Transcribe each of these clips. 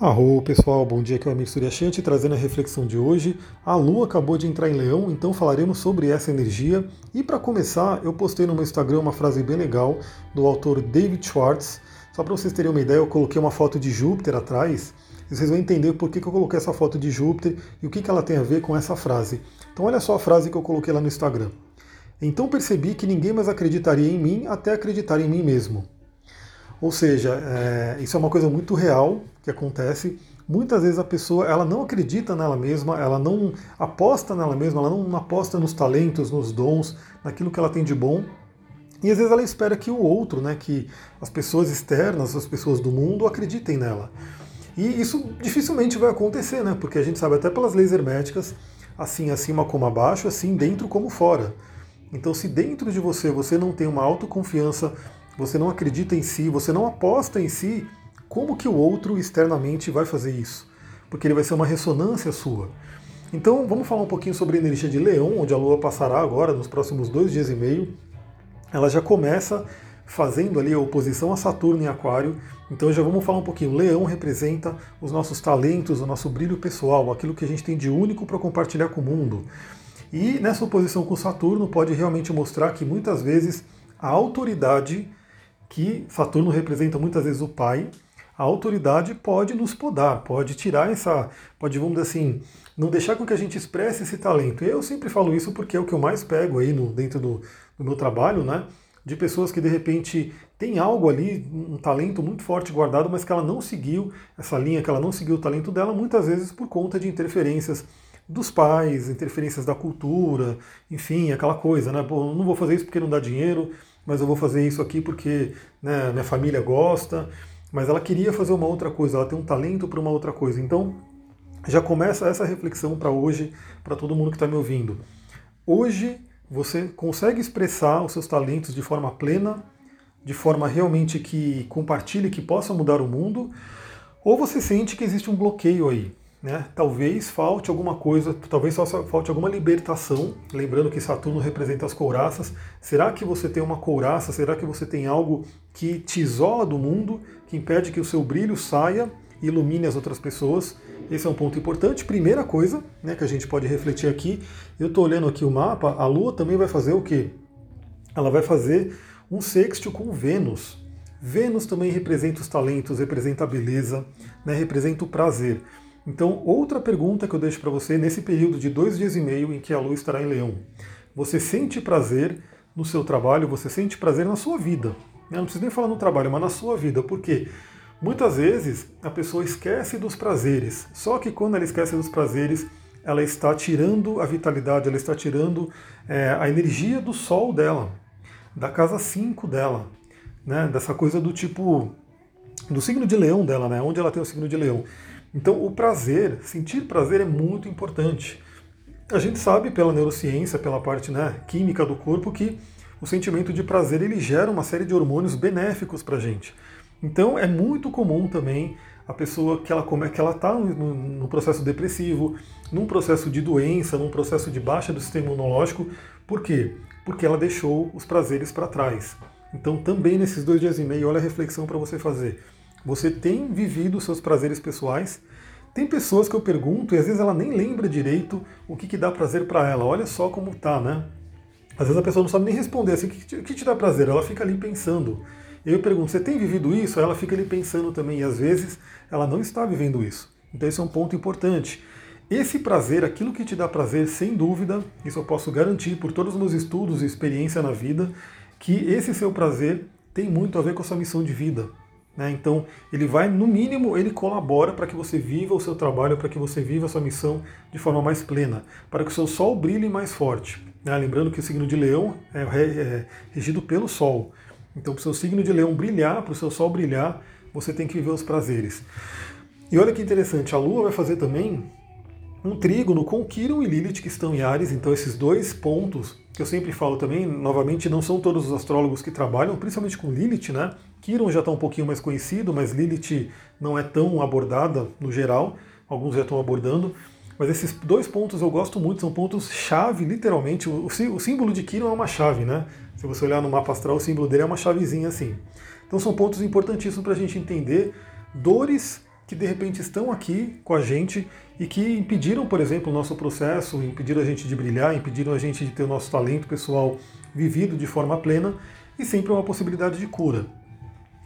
Arro pessoal, bom dia, aqui é o Amir Suryashanti trazendo a reflexão de hoje. A Lua acabou de entrar em Leão, então falaremos sobre essa energia. E para começar, eu postei no meu Instagram uma frase bem legal do autor David Schwartz. Só para vocês terem uma ideia, eu coloquei uma foto de Júpiter atrás. E vocês vão entender por que, eu coloquei essa foto de Júpiter e o que ela tem a ver com essa frase. Então olha só a frase que eu coloquei lá no Instagram. Então percebi que ninguém mais acreditaria em mim até acreditar em mim mesmo. Ou seja, é, isso é uma coisa muito real que acontece. Muitas vezes a pessoa ela não acredita nela mesma, ela não aposta nela mesma, ela não aposta nos talentos, nos dons, naquilo que ela tem de bom. E às vezes ela espera que o outro, né, que as pessoas externas, as pessoas do mundo acreditem nela. E isso dificilmente vai acontecer, né? Porque a gente sabe até pelas leis herméticas, assim acima como abaixo, assim dentro como fora. Então, se dentro de você você não tem uma autoconfiança, você não acredita em si, você não aposta em si, como que o outro externamente vai fazer isso? Porque ele vai ser uma ressonância sua. Então vamos falar um pouquinho sobre a energia de Leão, onde a Lua passará agora nos próximos dois dias e meio. Ela já começa fazendo ali a oposição a Saturno em Aquário. Então já vamos falar um pouquinho. Leão representa os nossos talentos, o nosso brilho pessoal, aquilo que a gente tem de único para compartilhar com o mundo. E nessa oposição com Saturno pode realmente mostrar que muitas vezes a autoridade que Saturno representa muitas vezes o pai, a autoridade pode nos podar, pode tirar essa, pode, vamos dizer assim, não deixar com que a gente expresse esse talento. Eu sempre falo isso porque é o que eu mais pego aí no, dentro do, do meu trabalho, né? De pessoas que de repente tem algo ali, um talento muito forte guardado, mas que ela não seguiu essa linha, que ela não seguiu o talento dela, muitas vezes por conta de interferências dos pais, interferências da cultura, enfim, aquela coisa, né? Pô, não vou fazer isso porque não dá dinheiro, mas eu vou fazer isso aqui porque né, minha família gosta. Mas ela queria fazer uma outra coisa, ela tem um talento para uma outra coisa. Então, já começa essa reflexão para hoje, para todo mundo que está me ouvindo. Hoje você consegue expressar os seus talentos de forma plena, de forma realmente que compartilhe, que possa mudar o mundo, ou você sente que existe um bloqueio aí, né? Talvez falte alguma coisa, talvez falte alguma libertação. Lembrando que Saturno representa as couraças. Será que você tem uma couraça? Será que você tem algo que te isola do mundo, que impede que o seu brilho saia e ilumine as outras pessoas? Esse é um ponto importante. Primeira coisa né, que a gente pode refletir aqui. Eu estou olhando aqui o mapa. A Lua também vai fazer o quê? Ela vai fazer um sexto com Vênus. Vênus também representa os talentos, representa a beleza, né, representa o prazer. Então, outra pergunta que eu deixo para você nesse período de dois dias e meio em que a Lua estará em Leão. Você sente prazer no seu trabalho, você sente prazer na sua vida. Eu não preciso nem falar no trabalho, mas na sua vida. Por quê? Muitas vezes a pessoa esquece dos prazeres. Só que quando ela esquece dos prazeres, ela está tirando a vitalidade, ela está tirando é, a energia do sol dela, da casa 5 dela, né? dessa coisa do tipo, do signo de leão dela, né? onde ela tem o signo de leão. Então, o prazer, sentir prazer é muito importante. A gente sabe pela neurociência, pela parte né, química do corpo, que o sentimento de prazer ele gera uma série de hormônios benéficos para a gente. Então, é muito comum também a pessoa que ela que ela está no, no, processo depressivo, num processo de doença, num processo de baixa do sistema imunológico. Por quê? Porque ela deixou os prazeres para trás. Então, também nesses dois dias e meio, olha a reflexão para você fazer. Você tem vivido os seus prazeres pessoais? Tem pessoas que eu pergunto e às vezes ela nem lembra direito o que, que dá prazer para ela. Olha só como tá, né? Às vezes a pessoa não sabe nem responder assim, o que, que te dá prazer? Ela fica ali pensando. Eu pergunto, você tem vivido isso? Ela fica ali pensando também, e às vezes ela não está vivendo isso. Então esse é um ponto importante. Esse prazer, aquilo que te dá prazer, sem dúvida, isso eu posso garantir por todos os meus estudos e experiência na vida, que esse seu prazer tem muito a ver com a sua missão de vida. Né? Então, ele vai, no mínimo, ele colabora para que você viva o seu trabalho, para que você viva a sua missão de forma mais plena, para que o seu sol brilhe mais forte. Né? Lembrando que o signo de leão é, é regido pelo sol. Então, para o seu signo de leão brilhar, para o seu sol brilhar, você tem que viver os prazeres. E olha que interessante, a Lua vai fazer também um trígono com Quiron e Lilith que estão em Ares, então esses dois pontos que eu sempre falo também, novamente, não são todos os astrólogos que trabalham, principalmente com Lilith, né? Quiron já está um pouquinho mais conhecido, mas Lilith não é tão abordada no geral, alguns já estão abordando. Mas esses dois pontos eu gosto muito, são pontos chave, literalmente. O, o símbolo de Quiron é uma chave, né? Se você olhar no mapa astral, o símbolo dele é uma chavezinha assim. Então são pontos importantíssimos para a gente entender dores que de repente estão aqui com a gente e que impediram, por exemplo, o nosso processo, impediram a gente de brilhar, impediram a gente de ter o nosso talento pessoal vivido de forma plena e sempre uma possibilidade de cura.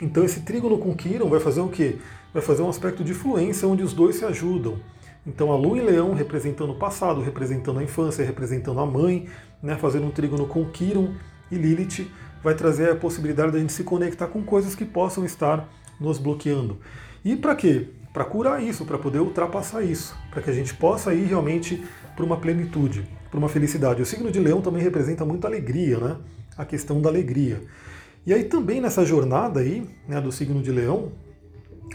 Então esse trígono com Quiron vai fazer o quê? Vai fazer um aspecto de fluência onde os dois se ajudam. Então a Lua em Leão representando o passado, representando a infância, representando a mãe, né, fazendo um trígono com Quiron e Lilith, vai trazer a possibilidade de a gente se conectar com coisas que possam estar nos bloqueando. E para quê? Para curar isso, para poder ultrapassar isso, para que a gente possa ir realmente para uma plenitude, para uma felicidade. O signo de Leão também representa muito alegria, né? A questão da alegria. E aí também nessa jornada aí, né, do signo de Leão,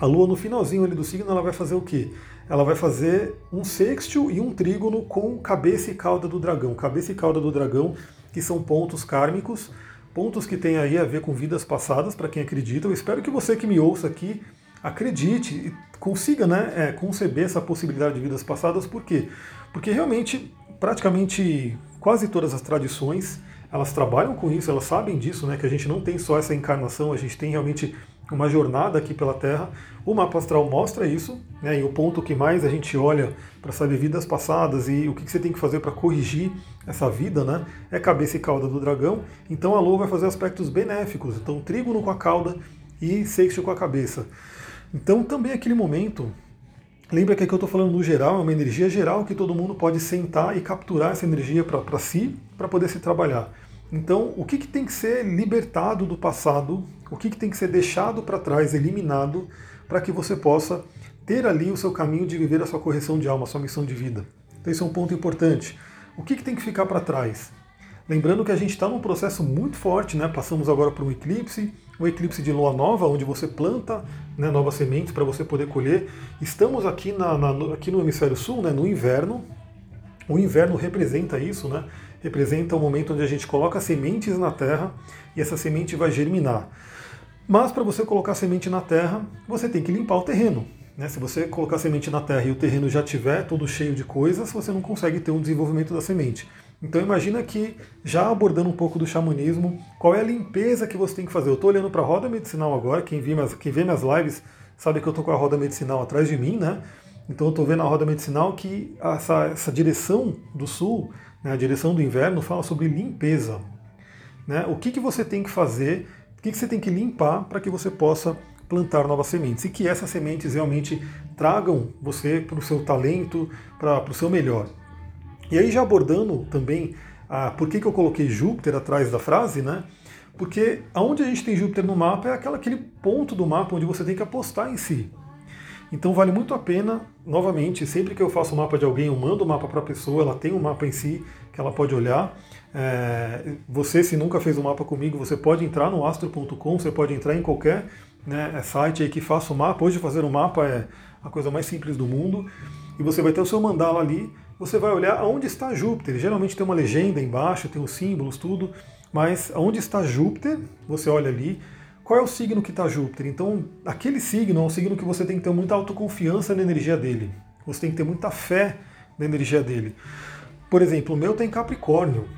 a Lua no finalzinho ali do signo ela vai fazer o quê? Ela vai fazer um sextil e um trígono com cabeça e cauda do dragão. Cabeça e cauda do dragão, que são pontos kármicos, pontos que têm aí a ver com vidas passadas, para quem acredita. Eu espero que você que me ouça aqui acredite e consiga né, é, conceber essa possibilidade de vidas passadas. Por quê? Porque realmente, praticamente quase todas as tradições, elas trabalham com isso, elas sabem disso, né, que a gente não tem só essa encarnação, a gente tem realmente uma jornada aqui pela Terra. O mapa astral mostra isso, né, e o ponto que mais a gente olha para saber vidas passadas e o que você tem que fazer para corrigir essa vida, né, é cabeça e cauda do dragão. Então a Lua vai fazer aspectos benéficos, então trígono com a cauda e sexto com a cabeça. Então também aquele momento, lembra que aqui eu estou falando no geral, é uma energia geral que todo mundo pode sentar e capturar essa energia para si, para poder se trabalhar. Então, o que, que tem que ser libertado do passado, o que, que tem que ser deixado para trás, eliminado, para que você possa ter ali o seu caminho de viver a sua correção de alma, a sua missão de vida. Então, esse é um ponto importante. O que, que tem que ficar para trás? Lembrando que a gente está num processo muito forte, né? Passamos agora por um eclipse, um eclipse de lua nova, onde você planta né, novas sementes para você poder colher. Estamos aqui, na, na, aqui no hemisfério sul, né, no inverno. O inverno representa isso, né? Representa o momento onde a gente coloca sementes na terra e essa semente vai germinar. Mas para você colocar semente na terra, você tem que limpar o terreno. Né? Se você colocar semente na terra e o terreno já estiver todo cheio de coisas, você não consegue ter um desenvolvimento da semente. Então imagina que, já abordando um pouco do xamanismo, qual é a limpeza que você tem que fazer? Eu estou olhando para a roda medicinal agora, quem vê, minhas, quem vê minhas lives sabe que eu estou com a roda medicinal atrás de mim, né? Então eu estou vendo a roda medicinal que essa, essa direção do sul, né, a direção do inverno, fala sobre limpeza. Né? O que, que você tem que fazer, o que, que você tem que limpar para que você possa plantar novas sementes e que essas sementes realmente tragam você para o seu talento, para o seu melhor. E aí já abordando também a, por que, que eu coloquei Júpiter atrás da frase, né? Porque aonde a gente tem Júpiter no mapa é aquela, aquele ponto do mapa onde você tem que apostar em si. Então vale muito a pena, novamente, sempre que eu faço o mapa de alguém, eu mando o mapa para a pessoa, ela tem um mapa em si que ela pode olhar. É, você, se nunca fez um mapa comigo, você pode entrar no astro.com, você pode entrar em qualquer né, site aí que faça o mapa. Hoje fazer um mapa é a coisa mais simples do mundo. E você vai ter o seu mandala ali você vai olhar aonde está Júpiter. Geralmente tem uma legenda embaixo, tem os símbolos, tudo, mas aonde está Júpiter, você olha ali, qual é o signo que está Júpiter? Então, aquele signo é um signo que você tem que ter muita autoconfiança na energia dele. Você tem que ter muita fé na energia dele. Por exemplo, o meu tem Capricórnio.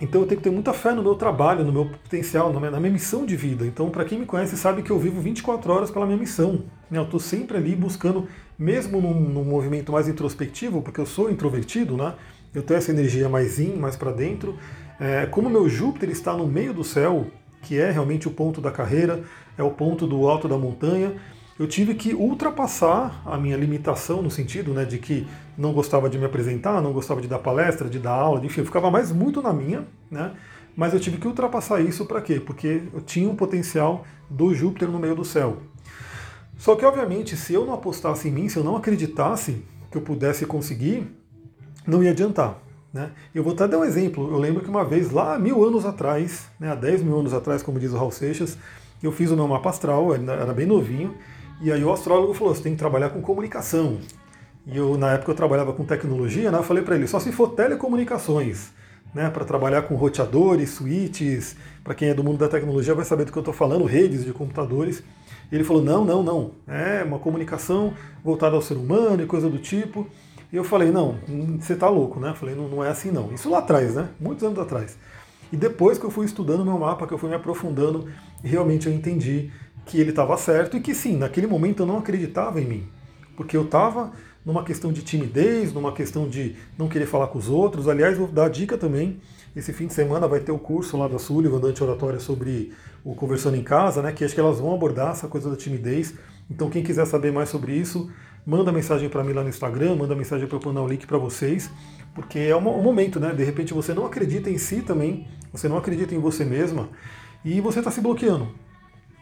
Então eu tenho que ter muita fé no meu trabalho, no meu potencial, na minha, na minha missão de vida. Então, para quem me conhece, sabe que eu vivo 24 horas pela minha missão. Né? Eu estou sempre ali buscando, mesmo num, num, movimento mais introspectivo, porque eu sou introvertido, né? eu tenho essa energia mais in, mais para dentro. É, como meu Júpiter está no meio do céu, que é realmente o ponto da carreira, é o ponto do alto da montanha, eu tive que ultrapassar a minha limitação no sentido né, de que não gostava de me apresentar, não gostava de dar palestra, de dar aula, enfim, eu ficava mais muito na minha, né? Mas eu tive que ultrapassar isso para quê? Porque eu tinha um potencial do Júpiter no meio do céu. Só que, obviamente, se eu não apostasse em mim, se eu não acreditasse que eu pudesse conseguir, não ia adiantar. Né? Eu vou até dar um exemplo. Eu lembro que uma vez, lá mil anos atrás, né, há 10 mil anos atrás, como diz o Raul Seixas, eu fiz o meu mapa astral, era bem novinho, e aí o astrólogo falou: você tem que trabalhar com comunicação. E eu, na época, eu trabalhava com tecnologia, né? Eu falei para ele: só se for telecomunicações, né? Para trabalhar com roteadores, switches. Para quem é do mundo da tecnologia vai saber do que eu estou falando, redes de computadores. E ele falou: não, não, não. É uma comunicação voltada ao ser humano e coisa do tipo. E eu falei: não, você está louco, né? Eu falei: não, não é assim não. Isso lá atrás, né? Muitos anos atrás. E depois que eu fui estudando meu mapa, que eu fui me aprofundando, realmente eu entendi que ele estava certo e que sim, naquele momento eu não acreditava em mim, porque eu estava numa questão de timidez, numa questão de não querer falar com os outros. Aliás, vou dar a dica também. Esse fim de semana vai ter o curso lá da Sullivan, da Anti-Oratória, sobre o Conversando em Casa, né? Que acho que elas vão abordar essa coisa da timidez. Então, quem quiser saber mais sobre isso, manda mensagem para mim lá no Instagram, manda mensagem para eu mandar o link para vocês, porque é um momento, né? De repente você não acredita em si também, você não acredita em você mesma e você está se bloqueando.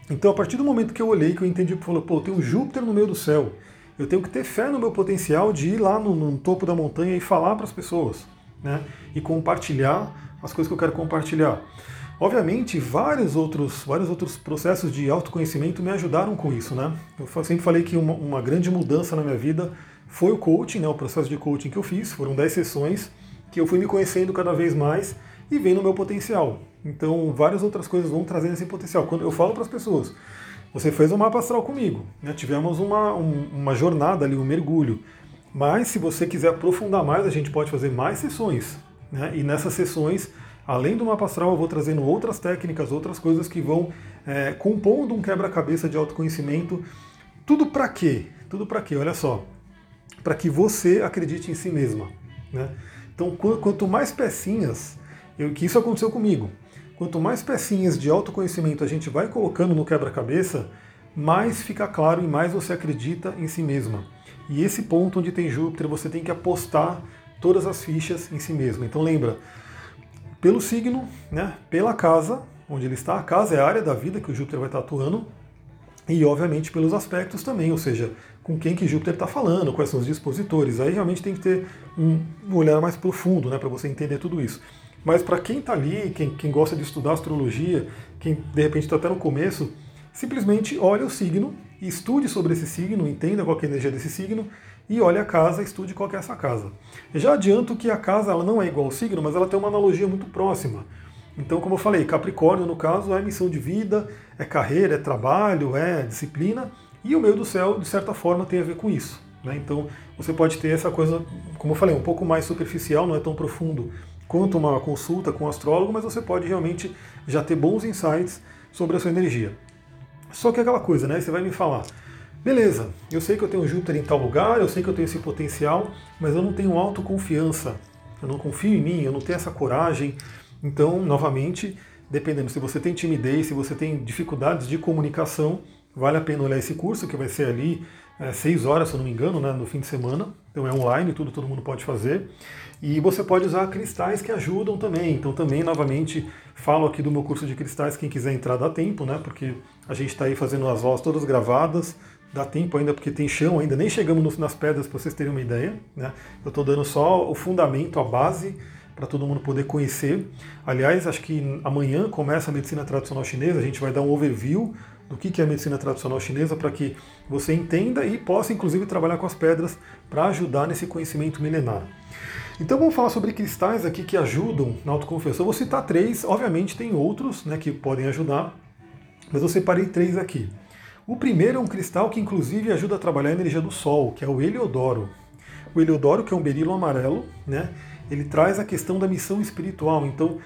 Então, a partir do momento que eu olhei, que eu entendi, falou, pô, tem um Júpiter no meio do céu, eu tenho que ter fé no meu potencial de ir lá no, no topo da montanha e falar para as pessoas, né? E compartilhar as coisas que eu quero compartilhar. Obviamente, vários outros, vários outros processos de autoconhecimento me ajudaram com isso, né? Eu sempre falei que uma, uma grande mudança na minha vida foi o coaching, né? O processo de coaching que eu fiz. Foram 10 sessões que eu fui me conhecendo cada vez mais e vendo o meu potencial. Então, várias outras coisas vão trazendo esse potencial. Quando eu falo para as pessoas, você fez um mapa astral comigo, né? tivemos uma, um, uma jornada ali, um mergulho. Mas se você quiser aprofundar mais, a gente pode fazer mais sessões. Né? E nessas sessões, além do mapa astral, eu vou trazendo outras técnicas, outras coisas que vão é, compondo um quebra-cabeça de autoconhecimento. Tudo para quê? Tudo para quê? Olha só. Para que você acredite em si mesma. Né? Então, quanto mais pecinhas, eu, que isso aconteceu comigo. Quanto mais pecinhas de autoconhecimento a gente vai colocando no quebra-cabeça, mais fica claro e mais você acredita em si mesma. E esse ponto onde tem Júpiter, você tem que apostar todas as fichas em si mesma. Então lembra, pelo signo, né, pela casa onde ele está, a casa é a área da vida que o Júpiter vai estar atuando, e obviamente pelos aspectos também, ou seja, com quem que Júpiter está falando, quais são os dispositores. Aí realmente tem que ter um, olhar mais profundo né, para você entender tudo isso. Mas para quem está ali, quem, quem gosta de estudar astrologia, quem de repente está até no começo, simplesmente olhe o signo, estude sobre esse signo, entenda qual é a energia desse signo e olhe a casa, estude qual é essa casa. Já adianto que a casa ela não é igual ao signo, mas ela tem uma analogia muito próxima. Então, como eu falei, Capricórnio, no caso, é missão de vida, é carreira, é trabalho, é disciplina, e o meio do céu, de certa forma, tem a ver com isso. Né? Então, você pode ter essa coisa, como eu falei, um pouco mais superficial, não é tão profundo quanto uma consulta com um astrólogo, mas você pode realmente já ter bons insights sobre a sua energia. Só que é aquela coisa, né? Você vai me falar, beleza, eu sei que eu tenho Júpiter em tal lugar, eu sei que eu tenho esse potencial, mas eu não tenho autoconfiança, eu não confio em mim, eu não tenho essa coragem. Então, novamente, dependendo se você tem timidez, se você tem dificuldades de comunicação, vale a pena olhar esse curso que vai ser ali é, seis horas, se eu não me engano, né, no fim de semana. Então é online, tudo todo mundo pode fazer. E você pode usar cristais que ajudam também. Então também, novamente, falo aqui do meu curso de cristais, quem quiser entrar dá tempo, né? Porque a gente está aí fazendo as vozes todas gravadas, dá tempo ainda porque tem chão ainda, nem chegamos nas pedras para vocês terem uma ideia. Né? Eu estou dando só o fundamento, a base, para todo mundo poder conhecer. Aliás, acho que amanhã começa a medicina tradicional chinesa, a gente vai dar um overview do que é a medicina tradicional chinesa para que você entenda e possa inclusive trabalhar com as pedras para ajudar nesse conhecimento milenar. Então vamos falar sobre cristais aqui que ajudam na autoconfiança. Eu vou citar três, obviamente tem outros né, que podem ajudar, mas eu separei três aqui. O primeiro é um cristal que inclusive ajuda a trabalhar a energia do Sol, que é o Heliodoro. O Heliodoro, que é um berilo amarelo, né, ele traz a questão da missão espiritual. Então,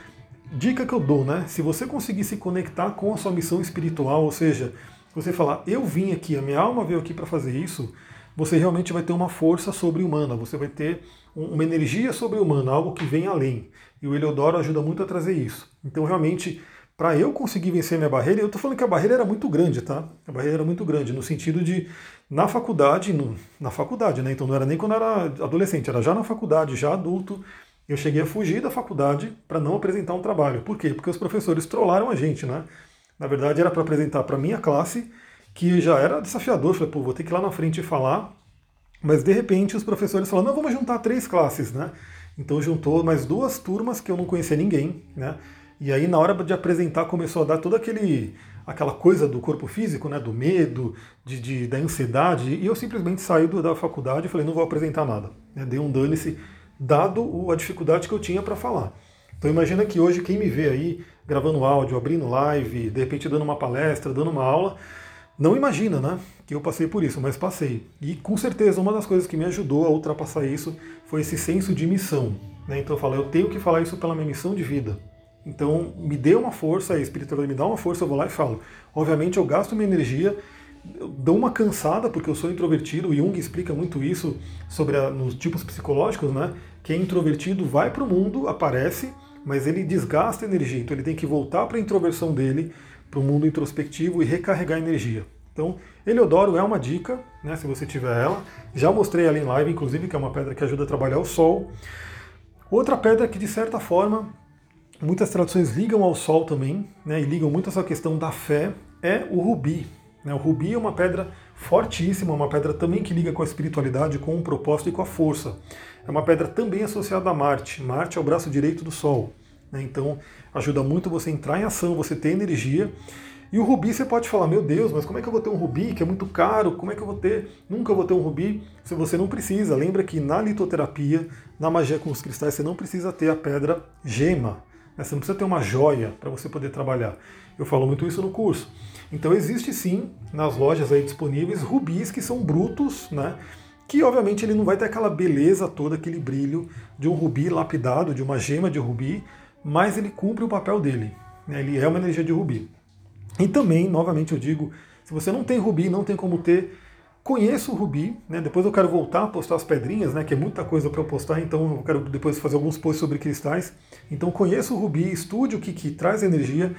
dica que eu dou, né? Se você conseguir se conectar com a sua missão espiritual, ou seja, você falar, eu vim aqui, a minha alma veio aqui para fazer isso, você realmente vai ter uma força sobre-humana, você vai ter uma energia sobre-humana, algo que vem além. E o Eleodoro ajuda muito a trazer isso. Então, realmente, para eu conseguir vencer minha barreira, eu estou falando que a barreira era muito grande, tá? A barreira era muito grande, no sentido de, na faculdade, no, na faculdade, né? Então não era nem quando era adolescente, era já na faculdade, já adulto, eu cheguei a fugir da faculdade para não apresentar um trabalho. Por quê? Porque os professores trollaram a gente, né? Na verdade, era para apresentar para minha classe, que já era desafiador. Eu falei, pô, vou ter que ir lá na frente e falar mas de repente os professores falaram, não, vamos juntar três classes, né? Então juntou mais duas turmas que eu não conhecia ninguém, né? E aí na hora de apresentar começou a dar toda aquele aquela coisa do corpo físico, né? Do medo, de, de da ansiedade. E eu simplesmente saí do, da faculdade e falei, não vou apresentar nada. Né? Dei um dane-se, dado a dificuldade que eu tinha para falar. Então imagina que hoje quem me vê aí gravando áudio, abrindo live, de repente dando uma palestra, dando uma aula, não imagina, né? Que eu passei por isso, mas passei. E com certeza uma das coisas que me ajudou a ultrapassar isso foi esse senso de missão. Né? Então eu falo, eu tenho que falar isso pela minha missão de vida. Então, me dê uma força, a espiritualidade me dá uma força, eu vou lá e falo. Obviamente, eu gasto minha energia, dou uma cansada, porque eu sou introvertido, o Jung explica muito isso sobre a, nos tipos psicológicos, né? Quem é introvertido vai para o mundo, aparece, mas ele desgasta energia, então ele tem que voltar para a introversão dele, para o mundo introspectivo e recarregar energia. Então, Heliodoro é uma dica, né, se você tiver ela. Já mostrei ela em live, inclusive, que é uma pedra que ajuda a trabalhar o Sol. Outra pedra que, de certa forma, muitas traduções ligam ao Sol também, né, e ligam muito essa questão da fé, é o rubi. Né? O rubi é uma pedra fortíssima, uma pedra também que liga com a espiritualidade, com o propósito e com a força. É uma pedra também associada a Marte. Marte é o braço direito do Sol. Né? Então ajuda muito você entrar em ação, você ter energia. E o rubi você pode falar, meu Deus, mas como é que eu vou ter um rubi que é muito caro? Como é que eu vou ter? Nunca vou ter um rubi se você não precisa. Lembra que na litoterapia, na magia com os cristais, você não precisa ter a pedra gema. Né? Você não precisa ter uma joia para você poder trabalhar. Eu falo muito isso no curso. Então existe sim nas lojas aí disponíveis rubis que são brutos, né? que obviamente ele não vai ter aquela beleza toda, aquele brilho de um rubi lapidado, de uma gema de rubi, mas ele cumpre o papel dele. Né? Ele é uma energia de rubi. E também, novamente eu digo, se você não tem rubi, não tem como ter, conheça o rubi. Né? Depois eu quero voltar a postar as pedrinhas, né? que é muita coisa para eu postar, então eu quero depois fazer alguns posts sobre cristais. Então conheça o rubi, estude o que, que traz energia,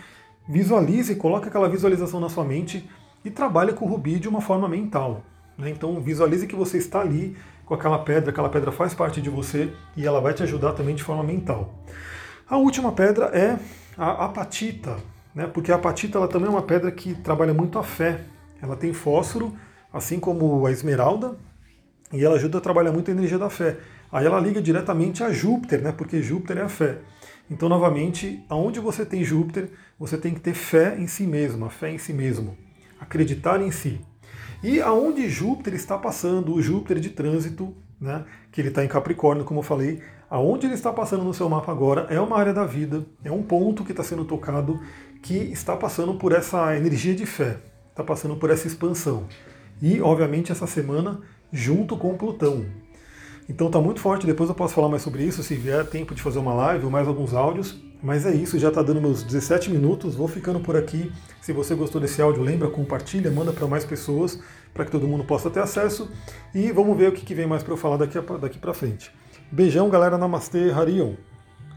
visualize, coloque aquela visualização na sua mente e trabalhe com o rubi de uma forma mental. Né? Então visualize que você está ali com aquela pedra, aquela pedra faz parte de você e ela vai te ajudar também de forma mental. A última pedra é a apatita, né? porque a apatita ela também é uma pedra que trabalha muito a fé. Ela tem fósforo, assim como a esmeralda, e ela ajuda a trabalhar muito a energia da fé. Aí ela liga diretamente a Júpiter, né? porque Júpiter é a fé. Então, novamente, aonde você tem Júpiter, você tem que ter fé em si mesmo, a fé em si mesmo, acreditar em si. E aonde Júpiter está passando, o Júpiter de trânsito, né, que ele está em Capricórnio, como eu falei, aonde ele está passando no seu mapa agora é uma área da vida, é um ponto que está sendo tocado que está passando por essa energia de fé, está passando por essa expansão. E, obviamente, essa semana junto com Plutão. Então está muito forte, depois eu posso falar mais sobre isso, se vier tempo de fazer uma live ou mais alguns áudios. Mas é isso, já está dando meus 17 minutos, vou ficando por aqui. Se você gostou desse áudio, lembra, compartilha, manda para mais pessoas, para que todo mundo possa ter acesso. E vamos ver o que, vem mais para eu falar daqui, daqui para frente. Beijão, galera. Namastê, Harion.